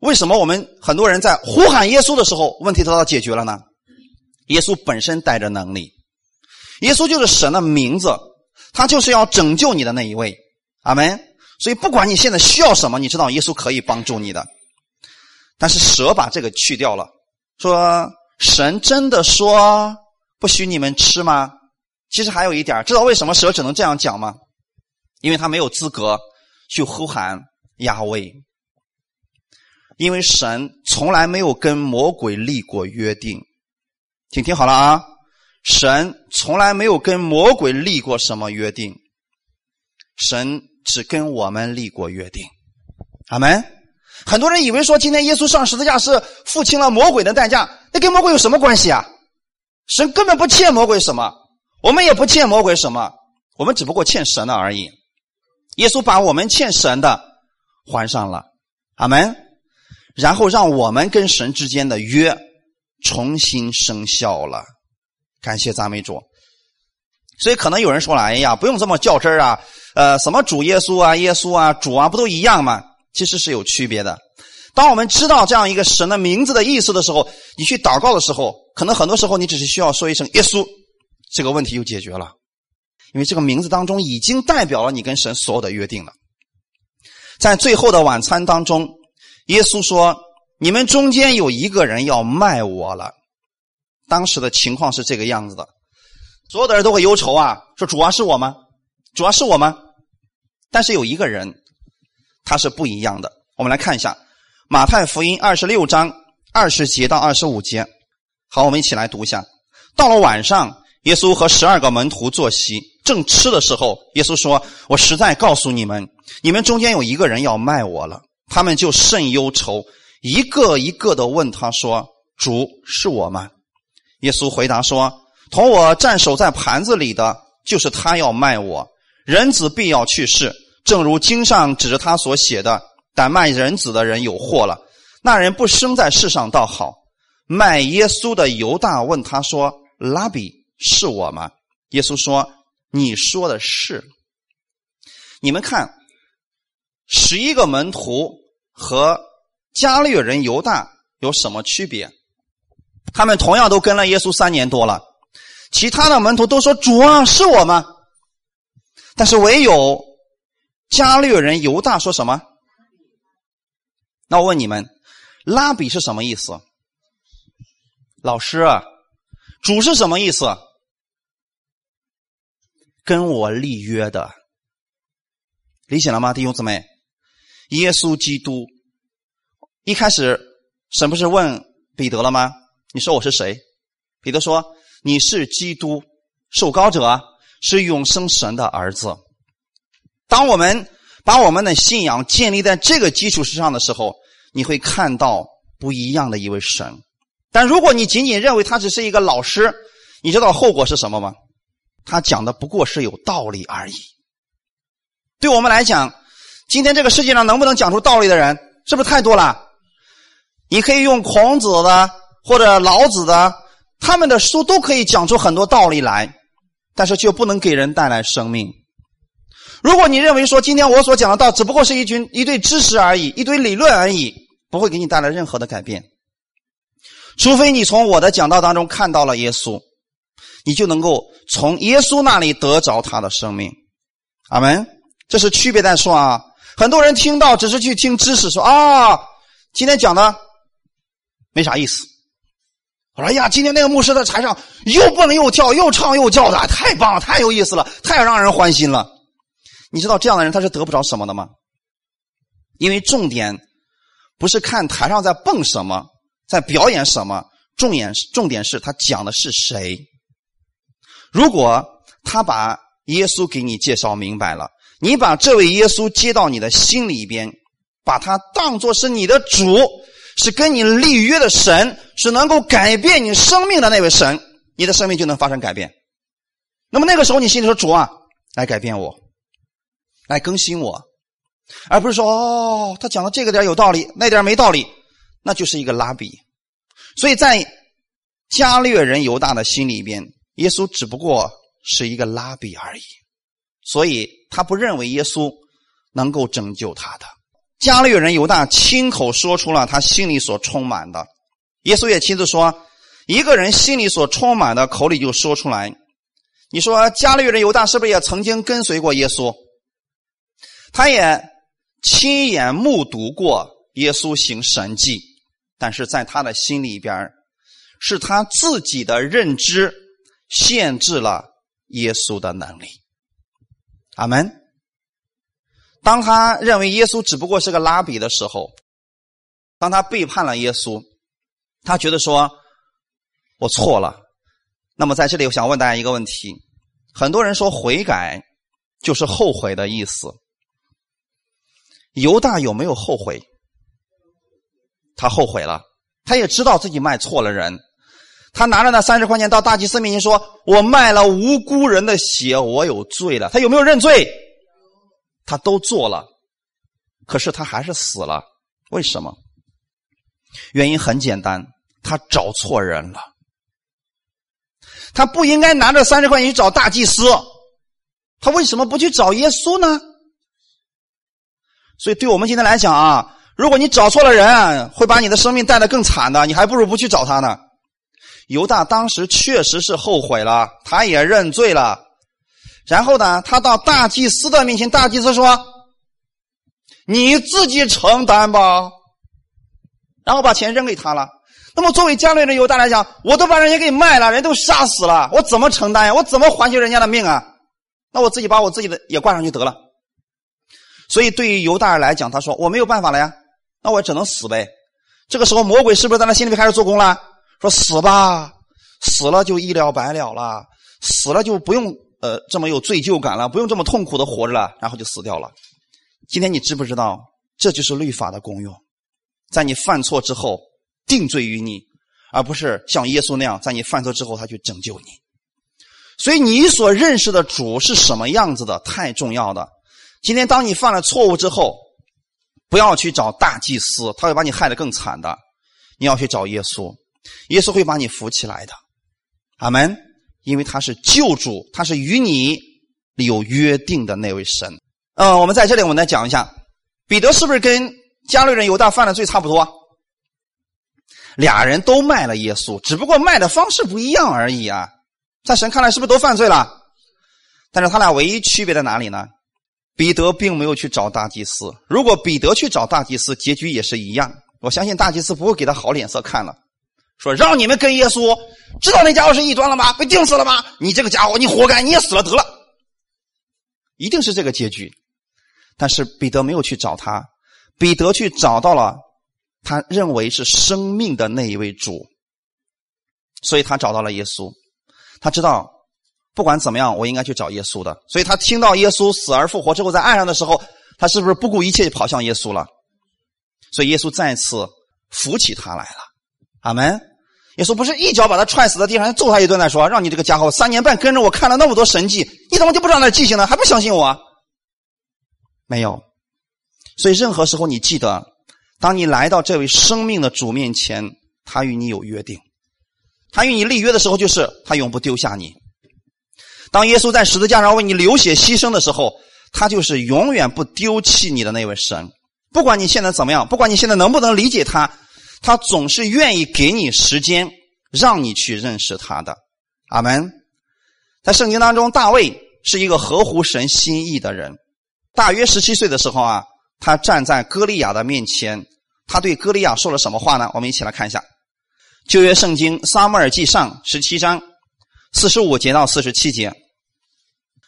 为什么我们很多人在呼喊耶稣的时候，问题得到解决了呢？耶稣本身带着能力，耶稣就是神的名字，他就是要拯救你的那一位。阿门。所以不管你现在需要什么，你知道耶稣可以帮助你的。但是蛇把这个去掉了，说神真的说不许你们吃吗？其实还有一点，知道为什么蛇只能这样讲吗？因为他没有资格去呼喊亚威，因为神从来没有跟魔鬼立过约定。请听好了啊，神从来没有跟魔鬼立过什么约定，神只跟我们立过约定。阿门。很多人以为说今天耶稣上十字架是付清了魔鬼的代价，那跟魔鬼有什么关系啊？神根本不欠魔鬼什么。我们也不欠魔鬼什么，我们只不过欠神的而已。耶稣把我们欠神的还上了，阿门。然后让我们跟神之间的约重新生效了，感谢赞美主。所以可能有人说了：“哎呀，不用这么较真啊，呃，什么主耶稣啊，耶稣啊，主啊，不都一样吗？”其实是有区别的。当我们知道这样一个神的名字的意思的时候，你去祷告的时候，可能很多时候你只是需要说一声“耶稣”。这个问题就解决了，因为这个名字当中已经代表了你跟神所有的约定了。在最后的晚餐当中，耶稣说：“你们中间有一个人要卖我了。”当时的情况是这个样子的，所有的人都会忧愁啊，说：“主啊，是我吗？主啊，是我吗？”但是有一个人，它是不一样的。我们来看一下《马太福音》二十六章二十节到二十五节。好，我们一起来读一下。到了晚上。耶稣和十二个门徒坐席，正吃的时候，耶稣说：“我实在告诉你们，你们中间有一个人要卖我了。”他们就甚忧愁，一个一个的问他说：“主是我吗？”耶稣回答说：“同我站守在盘子里的，就是他要卖我。人子必要去世，正如经上指着他所写的。但卖人子的人有祸了。那人不生在世上倒好。”卖耶稣的犹大问他说：“拉比。”是我吗？耶稣说：“你说的是。”你们看，十一个门徒和加略人犹大有什么区别？他们同样都跟了耶稣三年多了，其他的门徒都说：“主啊，是我吗？”但是唯有加略人犹大说什么？那我问你们，“拉比”是什么意思？老师，主是什么意思？跟我立约的，理解了吗，弟兄姊妹？耶稣基督一开始神不是问彼得了吗？你说我是谁？彼得说你是基督，受膏者，是永生神的儿子。当我们把我们的信仰建立在这个基础之上的时候，你会看到不一样的一位神。但如果你仅仅认为他只是一个老师，你知道后果是什么吗？他讲的不过是有道理而已。对我们来讲，今天这个世界上能不能讲出道理的人，是不是太多了？你可以用孔子的或者老子的，他们的书都可以讲出很多道理来，但是却不能给人带来生命。如果你认为说今天我所讲的道只不过是一群一堆知识而已，一堆理论而已，不会给你带来任何的改变，除非你从我的讲道当中看到了耶稣。你就能够从耶稣那里得着他的生命，阿门。这是区别在说啊。很多人听到只是去听知识，说啊，今天讲的没啥意思。我说哎呀，今天那个牧师在台上又蹦又跳，又唱又叫的，太棒了，太有意思了，太让人欢心了。你知道这样的人他是得不着什么的吗？因为重点不是看台上在蹦什么，在表演什么，重点重点是他讲的是谁。如果他把耶稣给你介绍明白了，你把这位耶稣接到你的心里边，把他当作是你的主，是跟你立约的神，是能够改变你生命的那位神，你的生命就能发生改变。那么那个时候，你心里说：“主啊，来改变我，来更新我。”而不是说：“哦，他讲的这个点有道理，那点没道理。”那就是一个拉比。所以在加略人犹大的心里边。耶稣只不过是一个拉比而已，所以他不认为耶稣能够拯救他的。加略人犹大亲口说出了他心里所充满的，耶稣也亲自说：一个人心里所充满的，口里就说出来。你说加利人犹大是不是也曾经跟随过耶稣？他也亲眼目睹过耶稣行神迹，但是在他的心里边，是他自己的认知限制了耶稣的能力。阿门。当他认为耶稣只不过是个拉比的时候，当他背叛了耶稣，他觉得说：“我错了。”那么在这里，我想问大家一个问题：很多人说悔改就是后悔的意思。犹大有没有后悔？他后悔了，他也知道自己卖错了人。他拿着那三十块钱到大祭司面前说：“我卖了无辜人的血，我有罪了。”他有没有认罪？他都做了，可是他还是死了。为什么？原因很简单，他找错人了。他不应该拿着三十块钱去找大祭司，他为什么不去找耶稣呢？所以，对我们今天来讲啊，如果你找错了人，会把你的生命带得更惨的，你还不如不去找他呢。犹大当时确实是后悔了，他也认罪了。然后呢，他到大祭司的面前，大祭司说：“你自己承担吧。”然后把钱扔给他了。那么作为家里人犹大来讲，我都把人家给卖了，人都杀死了，我怎么承担呀？我怎么还救人家的命啊？那我自己把我自己的也挂上去得了。所以对于犹大人来讲，他说我没有办法了呀，那我只能死呗。这个时候魔鬼是不是在他心里面开始做工了？说死吧，死了就一了百了了，死了就不用。呃，这么有罪疚感了，不用这么痛苦的活着了，然后就死掉了。今天你知不知道，这就是律法的功用，在你犯错之后定罪于你，而不是像耶稣那样，在你犯错之后他去拯救你。所以你所认识的主是什么样子的，太重要的。今天当你犯了错误之后，不要去找大祭司，他会把你害得更惨的。你要去找耶稣，耶稣会把你扶起来的。阿门。因为他是救主，他是与你有约定的那位神。嗯，我们在这里，我们来讲一下，彼得是不是跟加利人犹大犯的罪差不多？俩人都卖了耶稣，只不过卖的方式不一样而已啊。在神看来，是不是都犯罪了？但是他俩唯一区别在哪里呢？彼得并没有去找大祭司。如果彼得去找大祭司，结局也是一样。我相信大祭司不会给他好脸色看了。说让你们跟耶稣知道那家伙是异端了吗？被钉死了吗？你这个家伙，你活该，你也死了得了，一定是这个结局。但是彼得没有去找他，彼得去找到了他认为是生命的那一位主，所以他找到了耶稣。他知道不管怎么样，我应该去找耶稣的。所以他听到耶稣死而复活之后在岸上的时候，他是不是不顾一切跑向耶稣了？所以耶稣再次扶起他来了。阿门。耶稣不是一脚把他踹死在地上，揍他一顿再说，让你这个家伙三年半跟着我看了那么多神迹，你怎么就不知道那记性呢？还不相信我？没有。所以任何时候你记得，当你来到这位生命的主面前，他与你有约定，他与你立约的时候，就是他永不丢下你。当耶稣在十字架上为你流血牺牲的时候，他就是永远不丢弃你的那位神。不管你现在怎么样，不管你现在能不能理解他。他总是愿意给你时间，让你去认识他的。阿门。在圣经当中，大卫是一个合乎神心意的人。大约十七岁的时候啊，他站在歌利亚的面前，他对歌利亚说了什么话呢？我们一起来看一下旧约圣经撒母耳记上十七章四十五节到四十七节。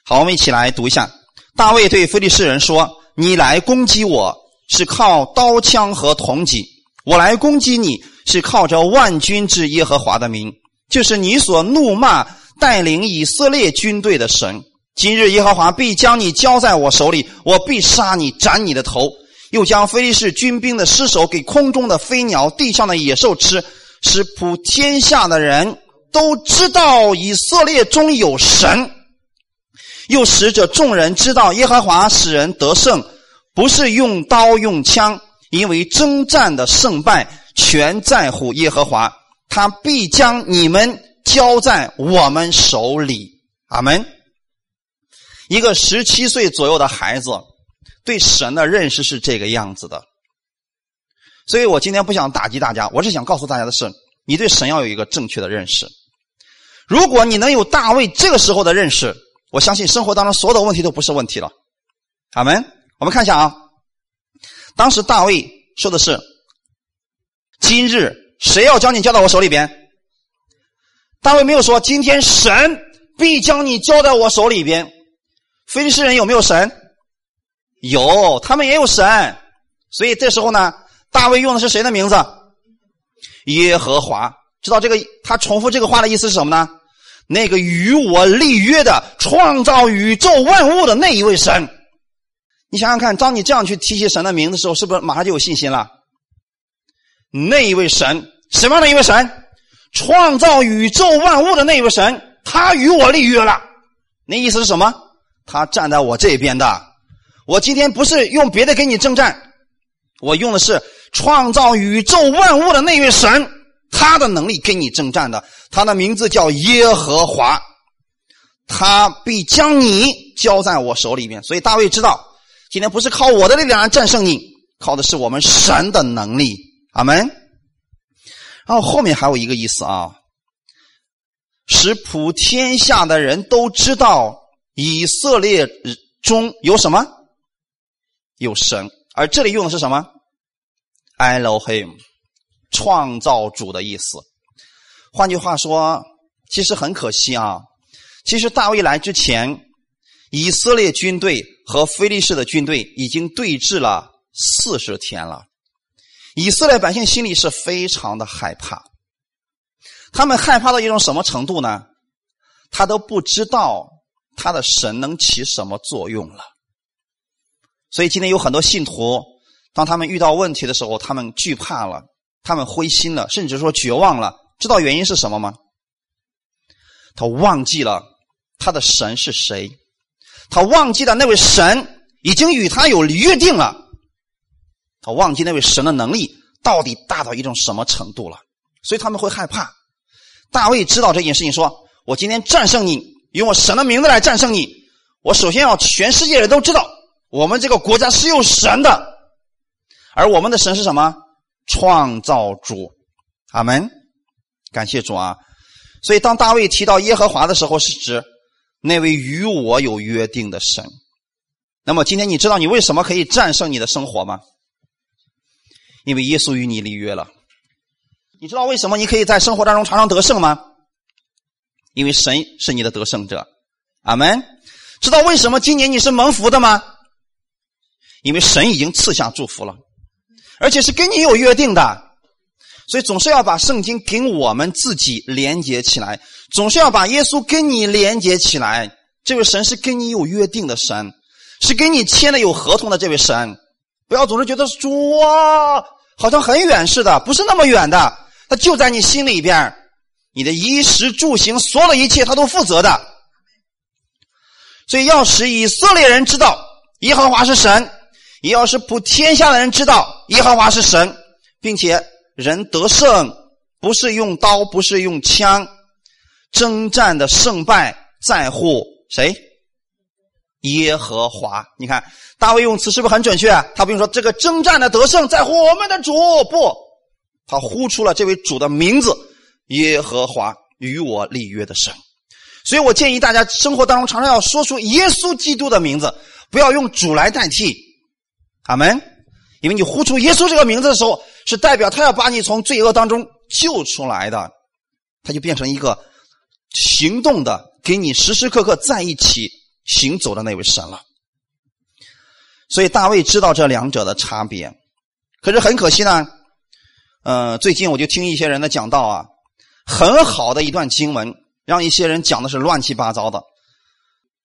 好，我们一起来读一下。大卫对非利士人说：“你来攻击我是靠刀枪和铜戟。”我来攻击你是靠着万军之耶和华的名，就是你所怒骂带领以色列军队的神。今日耶和华必将你交在我手里，我必杀你，斩你的头，又将非利士军兵的尸首给空中的飞鸟、地上的野兽吃，使普天下的人都知道以色列中有神。又使者众人知道耶和华使人得胜，不是用刀用枪。因为征战的胜败全在乎耶和华，他必将你们交在我们手里。阿门。一个十七岁左右的孩子对神的认识是这个样子的，所以我今天不想打击大家，我是想告诉大家的是，你对神要有一个正确的认识。如果你能有大卫这个时候的认识，我相信生活当中所有的问题都不是问题了。阿门。我们看一下啊，当时大卫说的是：“今日谁要将你交到我手里边？”大卫没有说：“今天神必将你交在我手里边。”菲利士人有没有神？有，他们也有神。所以这时候呢，大卫用的是谁的名字？耶和华。知道这个他重复这个话的意思是什么呢？那个与我立约的、创造宇宙万物的那一位神。你想想看，当你这样去提起神的名字的时候，是不是马上就有信心了？那一位神，什么样的一位神？创造宇宙万物的那一位神，他与我立约了。那意思是什么？他站在我这边的。我今天不是用别的跟你征战，我用的是创造宇宙万物的那位神，他的能力跟你征战的。他的名字叫耶和华，他必将你交在我手里面。所以大卫知道。今天不是靠我的力量来战胜你，靠的是我们神的能力。阿门。然后后面还有一个意思啊，使普天下的人都知道以色列中有什么，有神。而这里用的是什么？Elohim，创造主的意思。换句话说，其实很可惜啊，其实大卫来之前。以色列军队和菲利士的军队已经对峙了四十天了，以色列百姓心里是非常的害怕。他们害怕到一种什么程度呢？他都不知道他的神能起什么作用了。所以今天有很多信徒，当他们遇到问题的时候，他们惧怕了，他们灰心了，甚至说绝望了。知道原因是什么吗？他忘记了他的神是谁。他忘记了那位神已经与他有约定了，他忘记那位神的能力到底大到一种什么程度了，所以他们会害怕。大卫知道这件事情，说：“我今天战胜你，用我神的名字来战胜你。我首先要全世界人都知道，我们这个国家是有神的，而我们的神是什么？创造主。阿门。感谢主啊！所以当大卫提到耶和华的时候，是指。”那位与我有约定的神，那么今天你知道你为什么可以战胜你的生活吗？因为耶稣与你立约了。你知道为什么你可以在生活当中常常得胜吗？因为神是你的得胜者。阿门。知道为什么今年你是蒙福的吗？因为神已经赐下祝福了，而且是跟你有约定的。所以总是要把圣经跟我们自己连接起来，总是要把耶稣跟你连接起来。这位神是跟你有约定的神，是跟你签了有合同的这位神。不要总是觉得主啊，好像很远似的，不是那么远的，他就在你心里边。你的衣食住行，所有的一切，他都负责的。所以要使以色列人知道耶和华是神，你要是普天下的人知道耶和华是神，并且。人得胜不是用刀，不是用枪，征战的胜败在乎谁？耶和华。你看大卫用词是不是很准确？他不用说这个征战的得胜在乎我们的主，不，他呼出了这位主的名字：耶和华与我立约的神。所以我建议大家生活当中常常要说出耶稣基督的名字，不要用主来代替。阿门。因为你呼出耶稣这个名字的时候。是代表他要把你从罪恶当中救出来的，他就变成一个行动的，跟你时时刻刻在一起行走的那位神了。所以大卫知道这两者的差别，可是很可惜呢。呃，最近我就听一些人的讲道啊，很好的一段经文，让一些人讲的是乱七八糟的。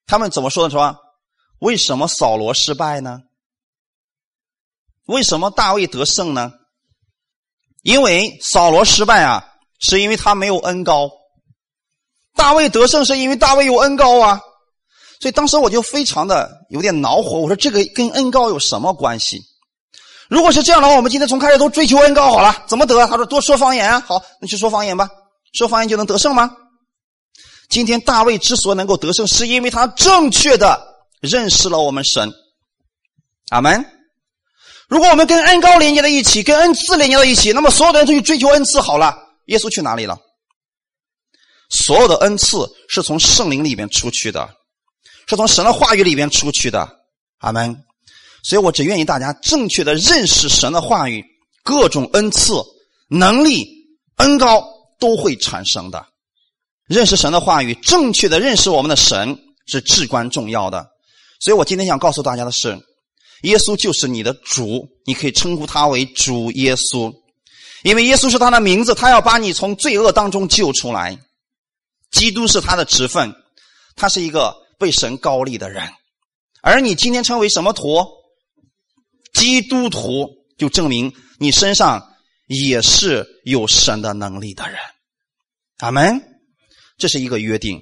他们怎么说的？说为什么扫罗失败呢？为什么大卫得胜呢？因为扫罗失败啊，是因为他没有恩高；大卫得胜是因为大卫有恩高啊。所以当时我就非常的有点恼火，我说这个跟恩高有什么关系？如果是这样的话，我们今天从开始都追求恩高好了，怎么得？他说多说方言啊，好，那去说方言吧，说方言就能得胜吗？今天大卫之所以能够得胜，是因为他正确的认识了我们神。阿门。如果我们跟恩高连接在一起，跟恩赐连接在一起，那么所有的人都去追求恩赐好了。耶稣去哪里了？所有的恩赐是从圣灵里边出去的，是从神的话语里边出去的。阿门。所以我只愿意大家正确的认识神的话语，各种恩赐、能力、恩高都会产生的。认识神的话语，正确的认识我们的神是至关重要的。所以我今天想告诉大家的是，耶稣就是你的主，你可以称呼他为主耶稣，因为耶稣是他的名字，他要把你从罪恶当中救出来。基督是他的职分，他是一个被神高立的人，而你今天称为什么徒？基督徒，就证明你身上也是有神的能力的人。阿门。这是一个约定，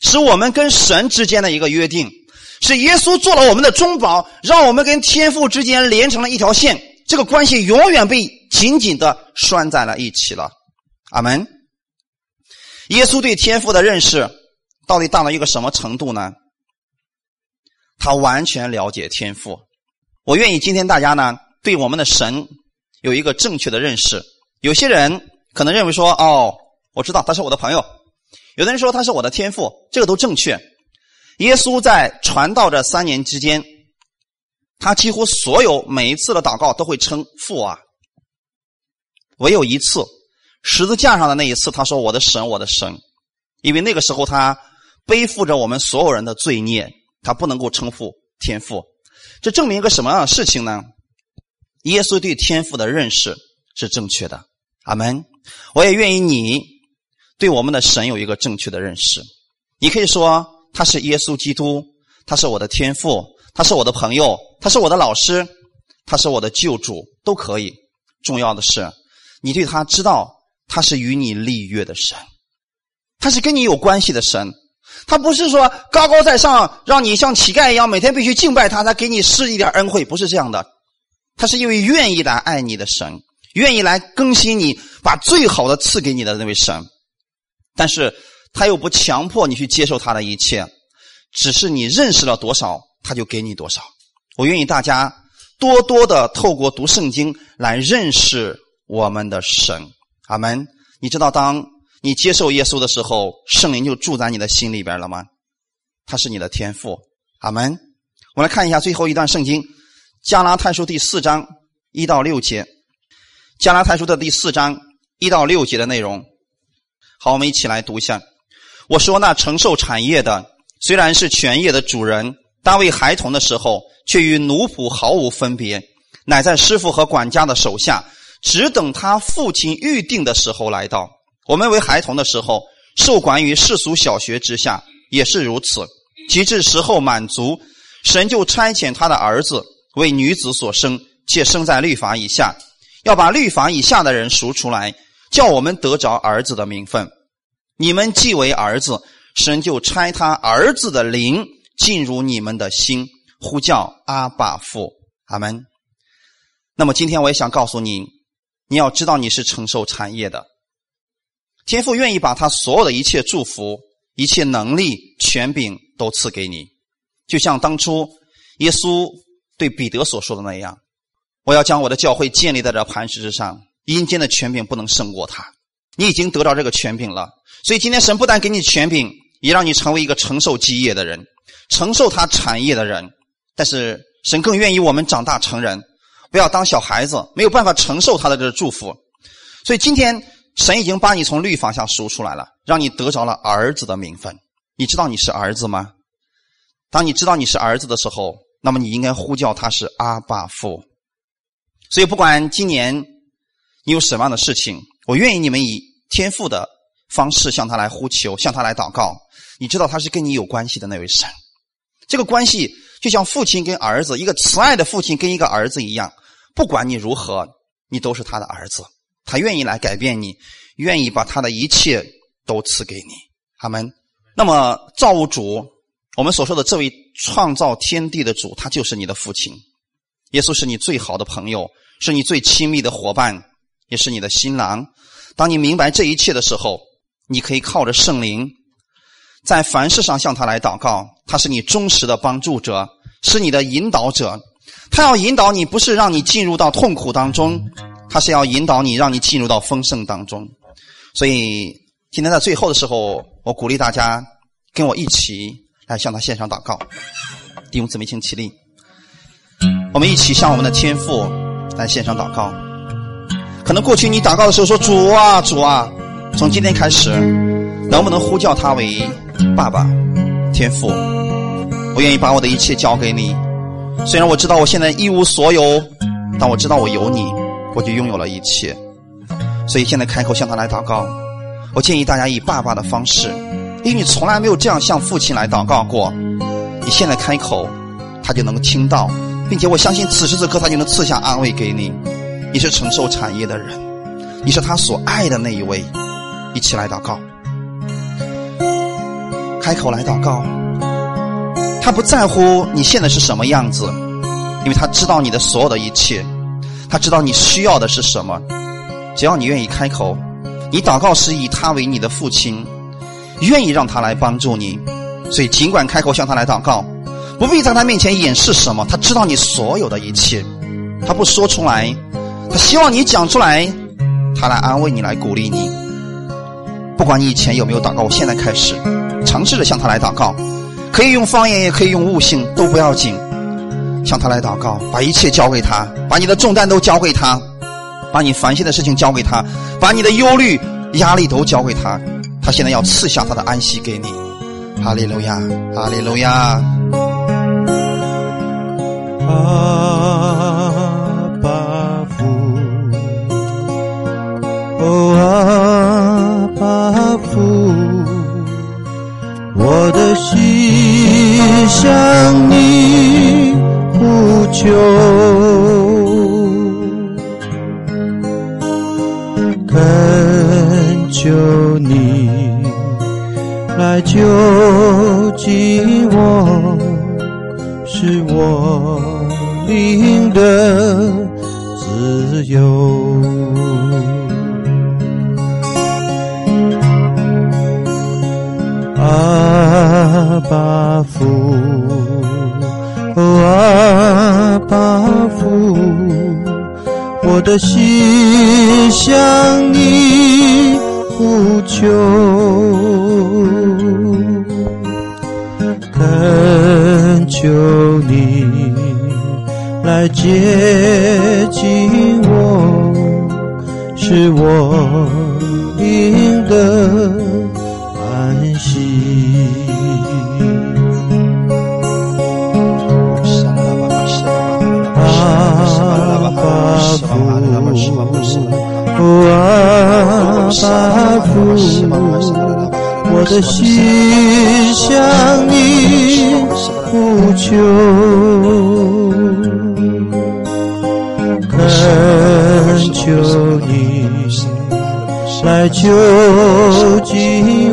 是我们跟神之间的一个约定，是耶稣做了我们的中保，让我们跟天父之间连成了一条线，这个关系永远被紧紧的拴在了一起了。阿门。耶稣对天父的认识到底大到一个什么程度呢？他完全了解天父。我愿意今天大家呢对我们的神有一个正确的认识。有些人可能认为说：“哦，我知道他是我的朋友。”有的人说他是我的天父，这个都正确。耶稣在传道这三年之间，他几乎所有每一次的祷告都会称父啊，唯有一次。十字架上的那一次，他说：“我的神，我的神。”因为那个时候他背负着我们所有人的罪孽，他不能够称父天父。这证明一个什么样的事情呢？耶稣对天父的认识是正确的。阿门。我也愿意你对我们的神有一个正确的认识。你可以说他是耶稣基督，他是我的天父，他是我的朋友，他是我的老师，他是我的救主，都可以。重要的是，你对他知道。他是与你立约的神，他是跟你有关系的神，他不是说高高在上，让你像乞丐一样每天必须敬拜他，他给你施一点恩惠，不是这样的。他是因为愿意来爱你的神，愿意来更新你，把最好的赐给你的那位神。但是他又不强迫你去接受他的一切，只是你认识了多少，他就给你多少。我愿意大家多多的透过读圣经来认识我们的神。阿门！你知道，当你接受耶稣的时候，圣灵就住在你的心里边了吗？他是你的天赋。阿门！我们来看一下最后一段圣经，《加拉太书》第四章一到六节，《加拉太书》的第四章一到六节的内容。好，我们一起来读一下。我说，那承受产业的，虽然是全业的主人，当为孩童的时候，却与奴仆毫无分别，乃在师傅和管家的手下。只等他父亲预定的时候来到。我们为孩童的时候，受管于世俗小学之下，也是如此。及至时候满足，神就差遣他的儿子为女子所生，且生在律法以下，要把律法以下的人赎出来，叫我们得着儿子的名分。你们既为儿子，神就差他儿子的灵进入你们的心，呼叫阿爸父。阿门。那么今天我也想告诉你。你要知道，你是承受产业的。天父愿意把他所有的一切祝福、一切能力、权柄都赐给你，就像当初耶稣对彼得所说的那样：“我要将我的教会建立在这磐石之上，阴间的权柄不能胜过他。”你已经得到这个权柄了，所以今天神不但给你权柄，也让你成为一个承受基业的人，承受他产业的人。但是神更愿意我们长大成人。不要当小孩子，没有办法承受他的这个祝福，所以今天神已经把你从律法下赎出来了，让你得着了儿子的名分。你知道你是儿子吗？当你知道你是儿子的时候，那么你应该呼叫他是阿爸父。所以不管今年你有什么样的事情，我愿意你们以天父的方式向他来呼求，向他来祷告。你知道他是跟你有关系的那位神，这个关系就像父亲跟儿子，一个慈爱的父亲跟一个儿子一样。不管你如何，你都是他的儿子，他愿意来改变你，愿意把他的一切都赐给你。阿门，那么造物主，我们所说的这位创造天地的主，他就是你的父亲。耶稣是你最好的朋友，是你最亲密的伙伴，也是你的新郎。当你明白这一切的时候，你可以靠着圣灵，在凡事上向他来祷告。他是你忠实的帮助者，是你的引导者。他要引导你，不是让你进入到痛苦当中，他是要引导你，让你进入到丰盛当中。所以，今天在最后的时候，我鼓励大家跟我一起来向他献上祷告。弟兄姊妹，请起立，我们一起向我们的天父来献上祷告。可能过去你祷告的时候说：“主啊，主啊！”从今天开始，能不能呼叫他为爸爸、天父？我愿意把我的一切交给你。虽然我知道我现在一无所有，但我知道我有你，我就拥有了一切。所以现在开口向他来祷告。我建议大家以爸爸的方式，因为你从来没有这样向父亲来祷告过。你现在开口，他就能够听到，并且我相信此时此刻他就能赐下安慰给你。你是承受产业的人，你是他所爱的那一位。一起来祷告，开口来祷告。他不在乎你现在是什么样子，因为他知道你的所有的一切，他知道你需要的是什么。只要你愿意开口，你祷告是以他为你的父亲，愿意让他来帮助你，所以尽管开口向他来祷告，不必在他面前掩饰什么。他知道你所有的一切，他不说出来，他希望你讲出来，他来安慰你，来鼓励你。不管你以前有没有祷告，我现在开始尝试着向他来祷告，可以用方言，也可以用悟性，都不要紧。向他来祷告，把一切交给他，把你的重担都交给他。把你烦心的事情交给他，把你的忧虑、压力都交给他，他现在要赐下他的安息给你。哈利路亚，哈利路亚。啊哦阿爸父，我的心向你呼求。恳求你来救济我，是我灵的自由。阿爸父，阿爸父，我的心向你。呼求，恳求你来接近我，是我应得父。阿爸父，我的心向你呼求，恳求你来救济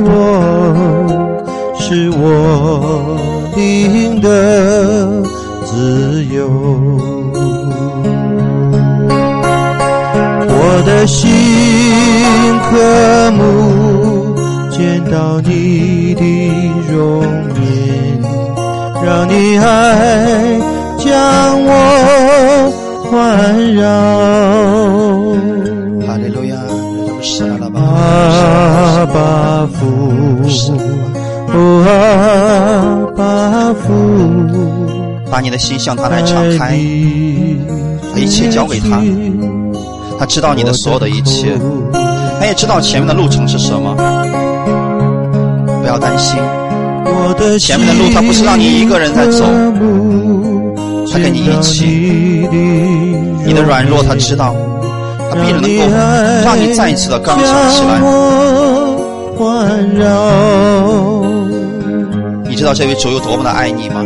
我，使我灵的自由。心渴慕见到你的容颜，让你爱将我环绕。阿爸父，阿爸父，把你的心向他来敞开，把一切交给他。他知道你的所有的一切，他也知道前面的路程是什么。不要担心，前面的路他不是让你一个人在走，他跟你一起。你的软弱他知道，他必然能够让你再一次的刚强起来。你知道这位主有多么的爱你吗？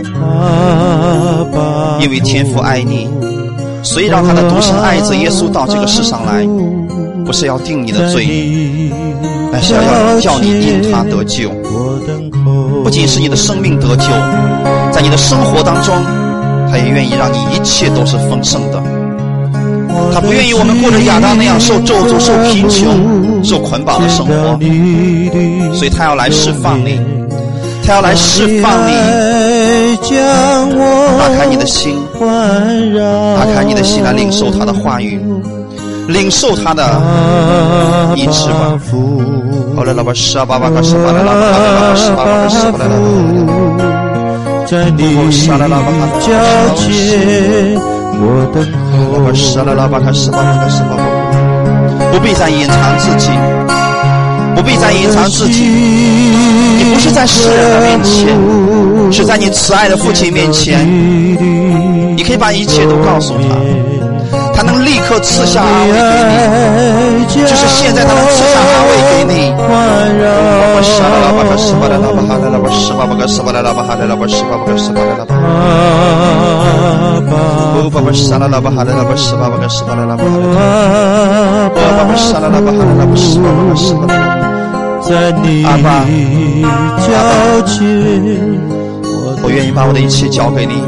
因为天父爱你。所以，让他的独生爱子耶稣到这个世上来，不是要定你的罪，而是要叫你因他得救。不仅是你的生命得救，在你的生活当中，他也愿意让你一切都是丰盛的。他不愿意我们过着亚当那样受咒诅、受贫穷、受捆绑的生活，所以他要来释放你。他要来释放你，打开你的心，打开你的心来领受他的话语，领受他的医治吧。好了，老板十八巴卡十巴拉拉巴哈拉巴十八巴卡十巴拉拉巴。在你脚前，我等候。老板十拉拉巴卡十八巴卡十八巴。不必再隐藏自己，不必再隐藏自己。你不是在世人的面前，是在你慈爱的父亲面前。你可以把一切都告诉他，他能立刻赐下安慰给你，就是现在他能赐下安慰给你。我十巴拉巴卡十巴拉拉巴哈拉拉巴十八巴卡十巴拉拉巴哈拉拉巴十八巴卡十巴拉拉巴。哦，巴巴十拉拉巴哈拉拉巴十八巴卡十巴拉拉巴哈拉拉。哦，巴巴十拉拉巴哈拉拉巴十八巴卡十巴拉拉。在你脚前，我愿意把我的一切交给你。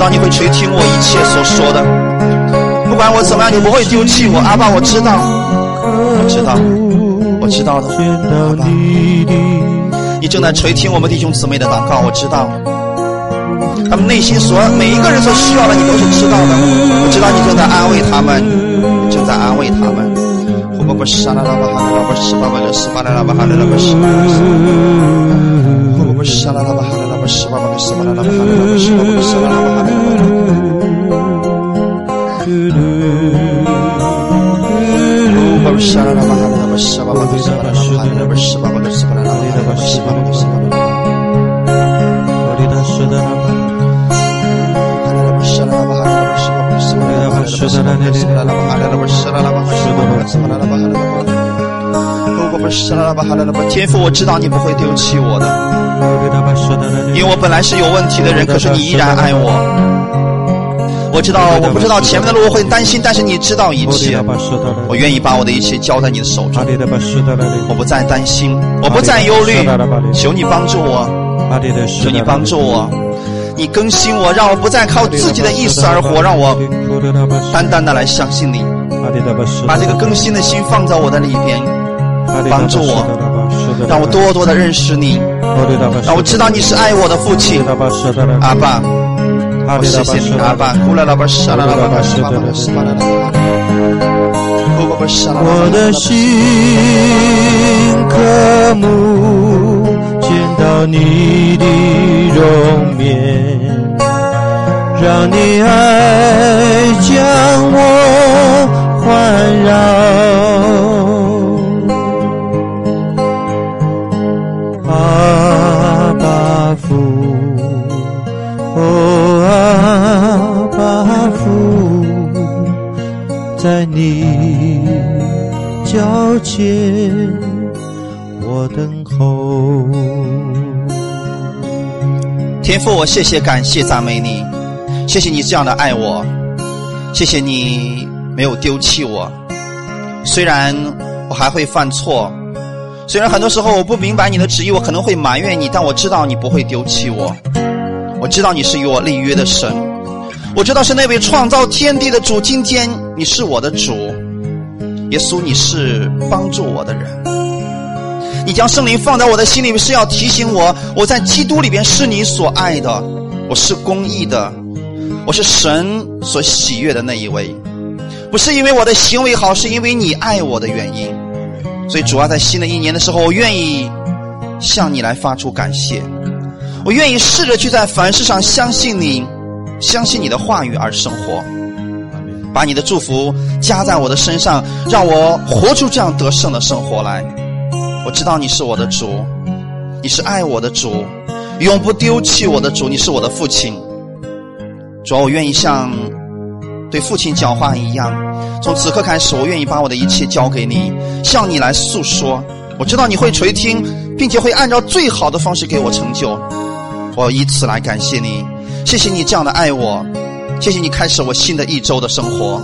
我知道你会垂听我一切所说的，不管我怎么样，你不会丢弃我。阿爸，我知道，我知道，我知道的。阿爸，你正在垂听我们弟兄姊妹的祷告，我知道。他们内心所每一个人所需要的，你都是知道的。我知道你正在安慰他们，正在安慰他们。我不是沙拉拉巴哈拉拉巴十八巴个十八拉拉巴哈拉拉巴十八个十八。我不是沙巴哈拉拉巴十八巴拉拉巴哈拉拉巴十八巴拉拉巴哈拉拉巴。我不是沙拉拉巴哈拉拉巴十八巴个十八拉拉巴哈拉拉巴十八巴个十八拉拉巴哈拉拉巴十八巴个十八拉拉巴。我的大是的拉巴，哈拉巴拉巴哈拉拉巴十八巴个十八拉拉巴哈拉拉巴十八巴个十八拉拉巴哈拉拉巴沙拉拉巴哈十八巴个十八拉拉巴哈拉拉巴。我不是沙拉拉巴哈拉拉巴，天父，我知道你不会丢弃我的。因为我本来是有问题的人，可是你依然爱我。我知道我不知道前面的路我会担心，但是你知道一切。我愿意把我的一切交在你的手中，我不再担心，我不再忧虑。求你帮助我，求你帮助我，你更新我，让我不再靠自己的意思而活，让我单单的来相信你，把这个更新的心放在我的里边，帮助我，让我多多的认识你，让我知道你是爱我的父亲，阿爸。我谢谢你，阿爸，呼啦啦吧，沙啦啦吧，沙啦啦吧，沙啦啦吧，呼吧吧，沙啦啦吧。我的心渴慕见到你的容颜，让你爱将我环绕。你脚前，我等候。天父，我谢谢、感谢、赞美你，谢谢你这样的爱我，谢谢你没有丢弃我。虽然我还会犯错，虽然很多时候我不明白你的旨意，我可能会埋怨你，但我知道你不会丢弃我。我知道你是与我立约的神，我知道是那位创造天地的主。今天你是我的主，耶稣，你是帮助我的人。你将圣灵放在我的心里面，是要提醒我，我在基督里边是你所爱的，我是公义的，我是神所喜悦的那一位。不是因为我的行为好，是因为你爱我的原因。所以主要在新的一年的时候，我愿意向你来发出感谢。我愿意试着去在凡事上相信你，相信你的话语而生活，把你的祝福加在我的身上，让我活出这样得胜的生活来。我知道你是我的主，你是爱我的主，永不丢弃我的主，你是我的父亲。主要我愿意像对父亲讲话一样，从此刻开始，我愿意把我的一切交给你，向你来诉说。我知道你会垂听，并且会按照最好的方式给我成就。我以此来感谢你，谢谢你这样的爱我，谢谢你开始我新的一周的生活。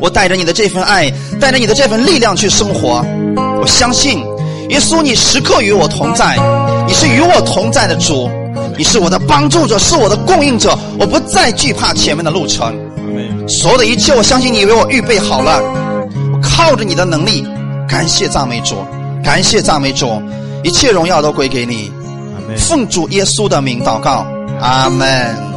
我带着你的这份爱，带着你的这份力量去生活。我相信，耶稣，你时刻与我同在，你是与我同在的主，你是我的帮助者，是我的供应者。我不再惧怕前面的路程，所有的一切，我相信你为我预备好了。我靠着你的能力，感谢赞美主，感谢赞美主，一切荣耀都归给你。奉主耶稣的名祷告，阿门。